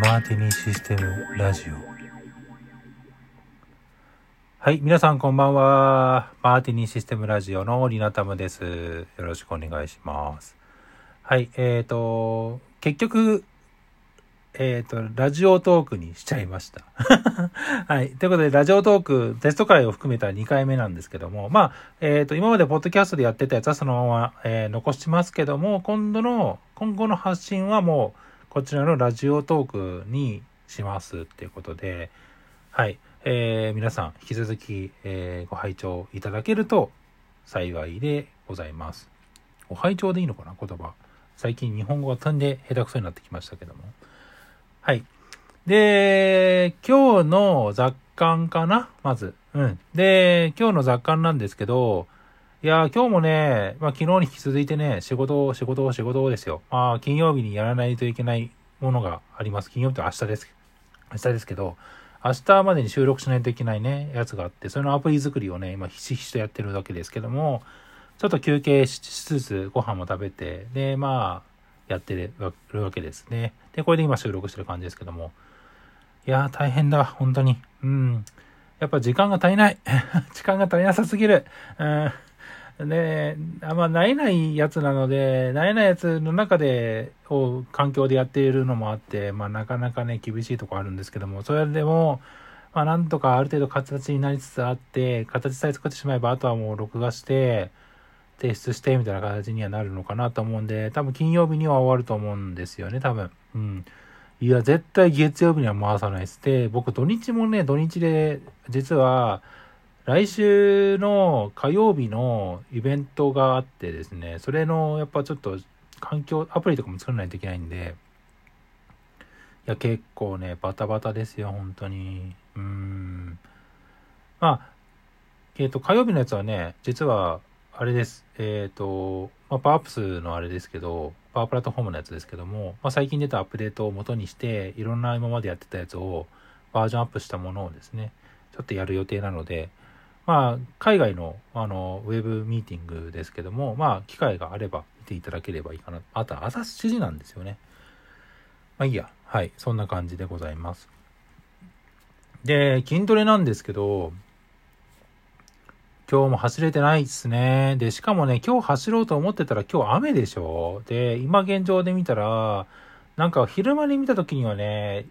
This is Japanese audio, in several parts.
マーティニーシステムラジオはい皆さんこんばんはマーティニーシステムラジオのリナタムですよろしくお願いしますはいえーと結局えっ、ー、と、ラジオトークにしちゃいました。はい。ということで、ラジオトーク、テスト会を含めた2回目なんですけども、まあ、えっ、ー、と、今までポッドキャストでやってたやつはそのまま、えー、残しますけども、今度の、今後の発信はもう、こちらのラジオトークにしますっていうことで、はい。えー、皆さん、引き続き、えー、ご拝聴いただけると幸いでございます。ご拝聴でいいのかな言葉。最近日本語が飛んで下手くそになってきましたけども。はい。で、今日の雑感かなまず。うん。で、今日の雑感なんですけど、いや、今日もね、まあ昨日に引き続いてね、仕事を、仕事を、仕事をですよ。まあ金曜日にやらないといけないものがあります。金曜日と明日です。明日ですけど、明日までに収録しないといけないね、やつがあって、そのアプリ作りをね、今ひしひしとやってるわけですけども、ちょっと休憩しつつご飯も食べて、で、まあ、やってるわけですね。で、これで今収録してる感じですけども。いやー大変だ、本当に。うん。やっぱ時間が足りない。時間が足りなさすぎる。うんで、あんま慣れないやつなので、慣れないやつの中で、を環境でやっているのもあって、まあなかなかね、厳しいとこあるんですけども、それでも、まあなんとかある程度形になりつつあって、形さえ作ってしまえば、あとはもう録画して、提出してみたいな形にはなるのかなと思うんで、多分金曜日には終わると思うんですよね、多分。うん。いや、絶対月曜日には回さないです。で、僕土日もね、土日で、実は、来週の火曜日のイベントがあってですね、それのやっぱちょっと環境、アプリとかも作らないといけないんで、いや、結構ね、バタバタですよ、本当に。うん。まあ、えっ、ー、と、火曜日のやつはね、実は、あれです。えっ、ー、と、まあ、パワーアップスのあれですけど、パワープラットフォームのやつですけども、まあ、最近出たアップデートを元にして、いろんな今までやってたやつをバージョンアップしたものをですね、ちょっとやる予定なので、まあ、海外の、あの、ウェブミーティングですけども、まあ、機会があれば見ていただければいいかな。あと、朝7時なんですよね。まあいいや。はい。そんな感じでございます。で、筋トレなんですけど、今日も走れてないっすね。で、しかもね、今日走ろうと思ってたら今日雨でしょで、今現状で見たら、なんか昼間に見た時にはね、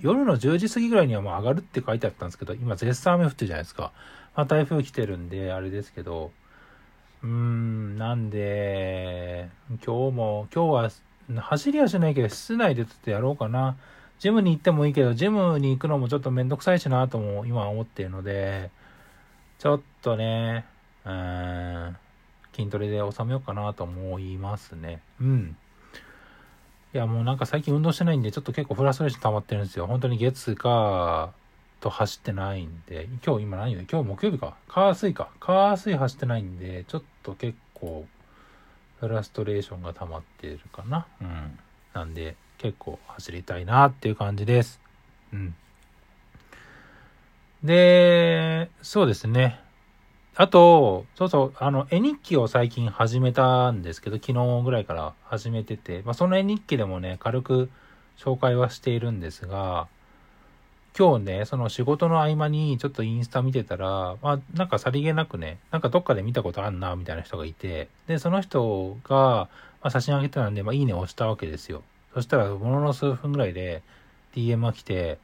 夜の10時過ぎぐらいにはもう上がるって書いてあったんですけど、今絶賛雨降ってるじゃないですか。まあ、台風来てるんで、あれですけど、うーん、なんで、今日も、今日は走りはしないけど、室内でちょっとやろうかな。ジムに行ってもいいけど、ジムに行くのもちょっとめんどくさいしなとも今思っているので、ちょっとね、うん、筋トレで収めようかなと思いますね。うん。いや、もうなんか最近運動してないんで、ちょっと結構フラストレーション溜まってるんですよ。本当に月か、と走ってないんで、今日今何よ今日木曜日か。火水か。火水走ってないんで、ちょっと結構、フラストレーションが溜まってるかな。うん。なんで、結構走りたいなっていう感じです。うん。で、そうですね。あと、そうそう、あの、絵日記を最近始めたんですけど、昨日ぐらいから始めてて、まあ、その絵日記でもね、軽く紹介はしているんですが、今日ね、その仕事の合間にちょっとインスタ見てたら、まあなんかさりげなくね、なんかどっかで見たことあんな、みたいな人がいて、で、その人が、まあ、写真あげてたんで、まあいいね押したわけですよ。そしたら、ものの数分ぐらいで DM が来て、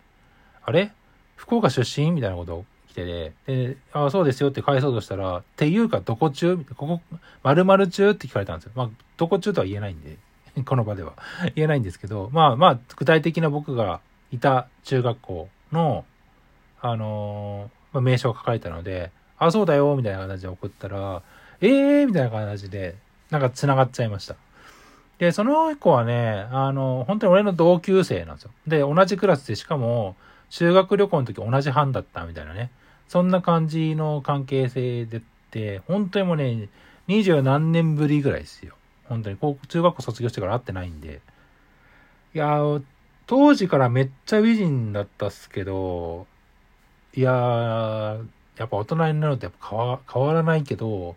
あれ？福岡出身？みたいなこと来てで、で、ああ、そうですよって返そうとしたら、っていうかどこ中？ここ、〇〇中？って聞かれたんですよ。まあ、どこ中とは言えないんで、この場では。言えないんですけど、まあまあ、具体的な僕がいた中学校の、あの、ま、名称が書かれたので、あ、そうだよ、みたいな形で送ったら、ええー、みたいな形で、なんか繋がっちゃいました。で、その子はね、あの、本当に俺の同級生なんですよ。で、同じクラスで、しかも、修学旅行の時同じ班だったみたいなね。そんな感じの関係性でって、本当にもうね、二十何年ぶりぐらいですよ。本当に、高校、中学校卒業してから会ってないんで。いや当時からめっちゃ美人だったっすけど、いやー、やっぱ大人になるとやっぱ変わ変わらないけど、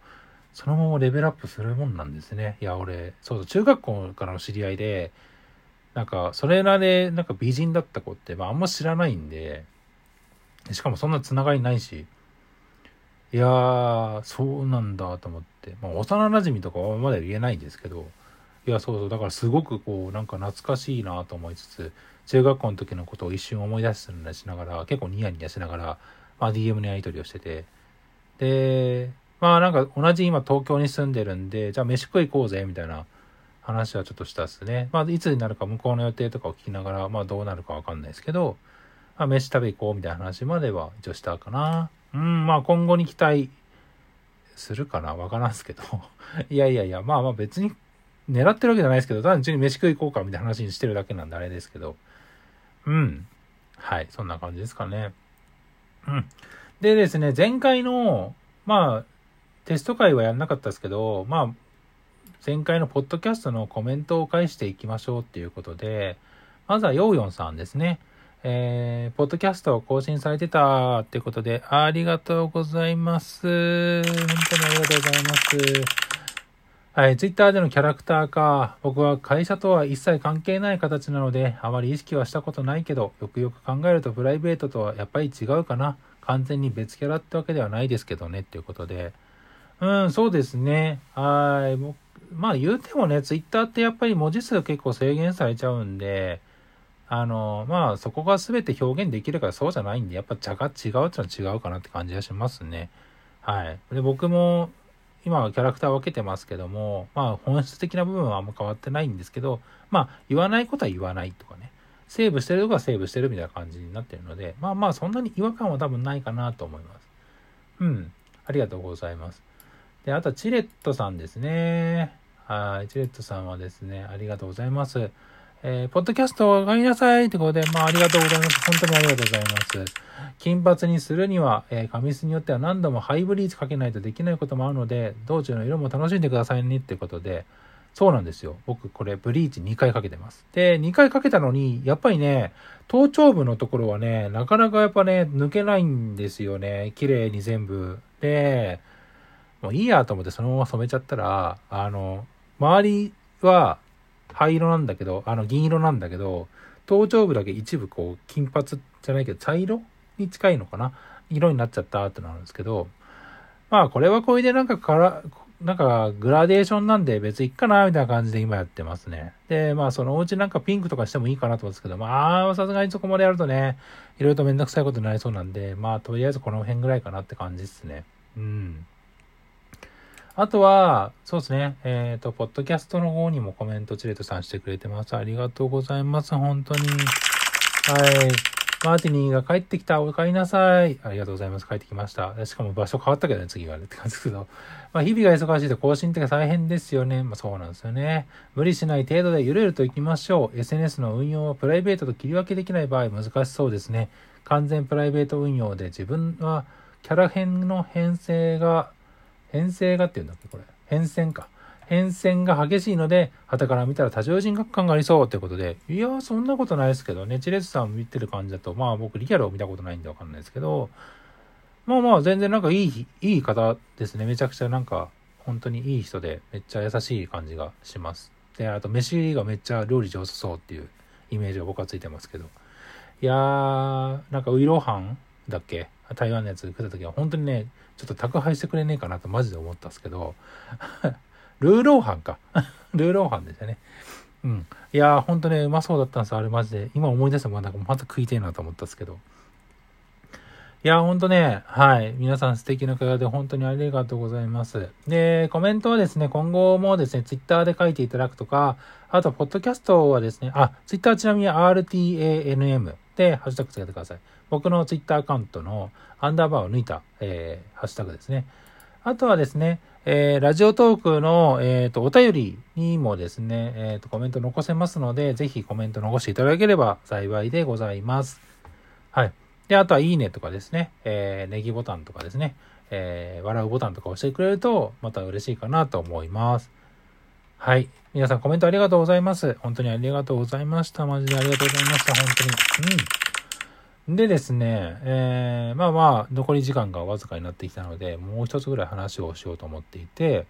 そのままレベルアップするもんなんですね。いや、俺、そうそう、中学校からの知り合いで、なんか、それらで、なんか美人だった子って、まあ、あんま知らないんで、しかもそんなつながりないし、いやー、そうなんだと思って、まあ、幼馴染とかはまだ言えないんですけど、いや、そうそう、だからすごくこう、なんか懐かしいなと思いつつ、中学校の時のことを一瞬思い出したりしながら、結構ニヤニヤしながら、まあ、DM のやり取りをしてて、で、まあなんか同じ今東京に住んでるんで、じゃあ飯食い行こうぜ、みたいな話はちょっとしたっすね。まあいつになるか向こうの予定とかを聞きながら、まあどうなるかわかんないですけど、まあ飯食べ行こうみたいな話までは一応したかな。うん、まあ今後に期待するかなわからんすけど。いやいやいや、まあまあ別に狙ってるわけじゃないですけど、単純に飯食い行こうかみたいな話にしてるだけなんであれですけど。うん。はい、そんな感じですかね。うん。でですね、前回の、まあ、テスト会はやんなかったですけど、まあ、前回のポッドキャストのコメントを返していきましょうっていうことで、まずはヨーヨンさんですね。えー、ポッドキャストを更新されてたってことで、ありがとうございます。本当にありがとうございます。はい、ツイッターでのキャラクターか。僕は会社とは一切関係ない形なので、あまり意識はしたことないけど、よくよく考えるとプライベートとはやっぱり違うかな。完全に別キャラってわけではないですけどね、っていうことで。うん、そうですね。はい。まあ言うてもね、ツイッターってやっぱり文字数結構制限されちゃうんで、あの、まあそこが全て表現できるからそうじゃないんで、やっぱ茶が違うっていうのは違うかなって感じがしますね。はい。で、僕も今はキャラクター分けてますけども、まあ本質的な部分はあんま変わってないんですけど、まあ言わないことは言わないとかね。セーブしてるとこはセーブしてるみたいな感じになってるので、まあまあそんなに違和感は多分ないかなと思います。うん。ありがとうございます。で、あとはチレットさんですね。はい。チレットさんはですね、ありがとうございます。えー、ポッドキャストを上がりなさいってことで、まあ、ありがとうございます。本当にありがとうございます。金髪にするには、えー、髪質によっては何度もハイブリーチかけないとできないこともあるので、道中の色も楽しんでくださいねってことで、そうなんですよ。僕、これ、ブリーチ2回かけてます。で、2回かけたのに、やっぱりね、頭頂部のところはね、なかなかやっぱね、抜けないんですよね。綺麗に全部。で、もういいやと思ってそのまま染めちゃったら、あの、周りは灰色なんだけど、あの銀色なんだけど、頭頂部だけ一部こう金髪じゃないけど茶色に近いのかな？色になっちゃったってなるんですけど、まあこれはこれでなんかから、なんかグラデーションなんで別にいっかなみたいな感じで今やってますね。で、まあそのお家なんかピンクとかしてもいいかなと思うんですけど、まあさすがにそこまでやるとね、いろいろとめんどくさいことになりそうなんで、まあとりあえずこの辺ぐらいかなって感じですね。うん。あとは、そうですね、えっ、ー、と、ポッドキャストの方にもコメントチレットさんしてくれてます。ありがとうございます。本当に。はい。マーティニーが帰ってきた。お帰りなさい。ありがとうございます。帰ってきました。しかも場所変わったけどね、次はね。って感じですけど。まあ、日々が忙しいと更新って大変ですよね。まあ、そうなんですよね。無理しない程度でゆるゆると行きましょう。SNS の運用はプライベートと切り分けできない場合難しそうですね。完全プライベート運用で自分はキャラ編の編成が変性がっていうんだっけこれ。変遷か。変遷が激しいので、旗から見たら多重人格感がありそうってことで、いやそんなことないですけどね、チレスさん見てる感じだと、まあ僕リアルを見たことないんでわかんないですけど、まあまあ全然なんかいい、いい方ですね。めちゃくちゃなんか、本当にいい人で、めっちゃ優しい感じがします。で、あと飯がめっちゃ料理上手そうっていうイメージが僕はついてますけど。いやー、なんかウイロハンだっけ？台湾のやつ食った時は本当にね、ちょっと宅配してくれねえかなとマジで思ったんですけど、ルーローハンか。ルーローハンでしたね。うん。いやー、ほんとね、うまそうだったんですよあれマジで。今思い出してもなんかまた食いてえなと思ったんですけど。いや、ほんとね、はい。皆さん素敵な方で本当にありがとうございます。で、コメントはですね、今後もですね、ツイッターで書いていただくとか、あと、ポッドキャストはですね、あ、ツイッターちなみに RTANM でハッシュタグつけてください。僕のツイッターアカウントのアンダーバーを抜いた、えー、ハッシュタグですね。あとはですね、えー、ラジオトークの、えーと、お便りにもですね、えーと、コメント残せますので、ぜひコメント残していただければ幸いでございます。はい。で、あとは、いいねとかですね、えー、ネギボタンとかですね、えー、笑うボタンとか押してくれると、また嬉しいかなと思います。はい。皆さんコメントありがとうございます。本当にありがとうございました。マジでありがとうございました。本当に。うん。でですね、えー、まあまあ、残り時間がわずかになってきたので、もう一つぐらい話をしようと思っていて、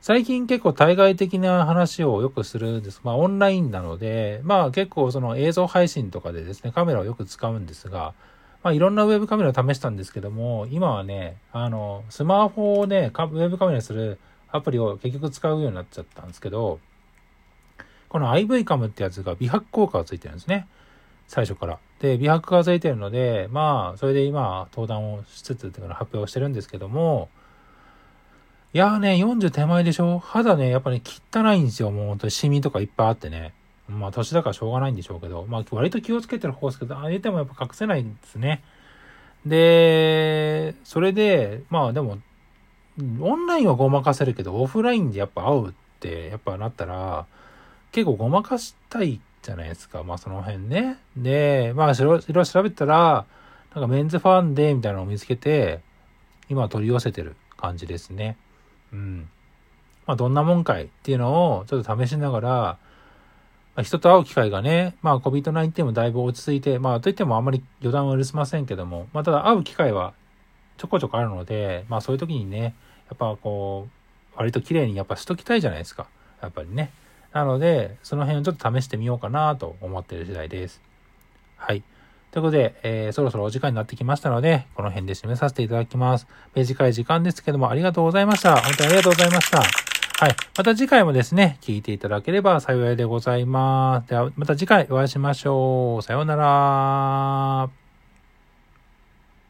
最近結構対外的な話をよくするんです。まあオンラインなので、まあ結構その映像配信とかでですね、カメラをよく使うんですが、まあいろんなウェブカメラを試したんですけども、今はね、あの、スマホをね、ウェブカメラにするアプリを結局使うようになっちゃったんですけど、この IV カムってやつが美白効果がついてるんですね。最初から。で、美白がついてるので、まあ、それで今、登壇をしつつ、っていうか発表をしてるんですけども、いやーね、40手前でしょ肌ね、やっぱね、汚いんですよ。もう本当にシミとかいっぱいあってね。まあ、年だからしょうがないんでしょうけど、まあ、割と気をつけてる方ですけど、ああ言ってもやっぱ隠せないんですね。で、それで、まあでも、オンラインはごまかせるけど、オフラインでやっぱ会うって、やっぱなったら、結構ごまかしたいじゃないですか。まあその辺ね。で、まあいろいろ調べたら、なんかメンズファンデーみたいなのを見つけて、今取り寄せてる感じですね。うん。まあ、どんなもんかいっていうのをちょっと試しながら、まあ、人と会う機会がね、まあ、COVID-19 もだいぶ落ち着いて、まあ、といってもあんまり予断は許せませんけども、まあ、ただ会う機会はちょこちょこあるので、まあ、そういう時にね、やっぱこう、割と綺麗にやっぱしときたいじゃないですか。やっぱりね。なので、その辺をちょっと試してみようかなと思っている次第です。はい。ということで、えー、そろそろお時間になってきましたので、この辺で締めさせていただきます。短い時間ですけども、ありがとうございました。本当にありがとうございました。はい。また次回もですね、聞いていただければ幸いでございます。では、また次回お会いしましょう。さようなら。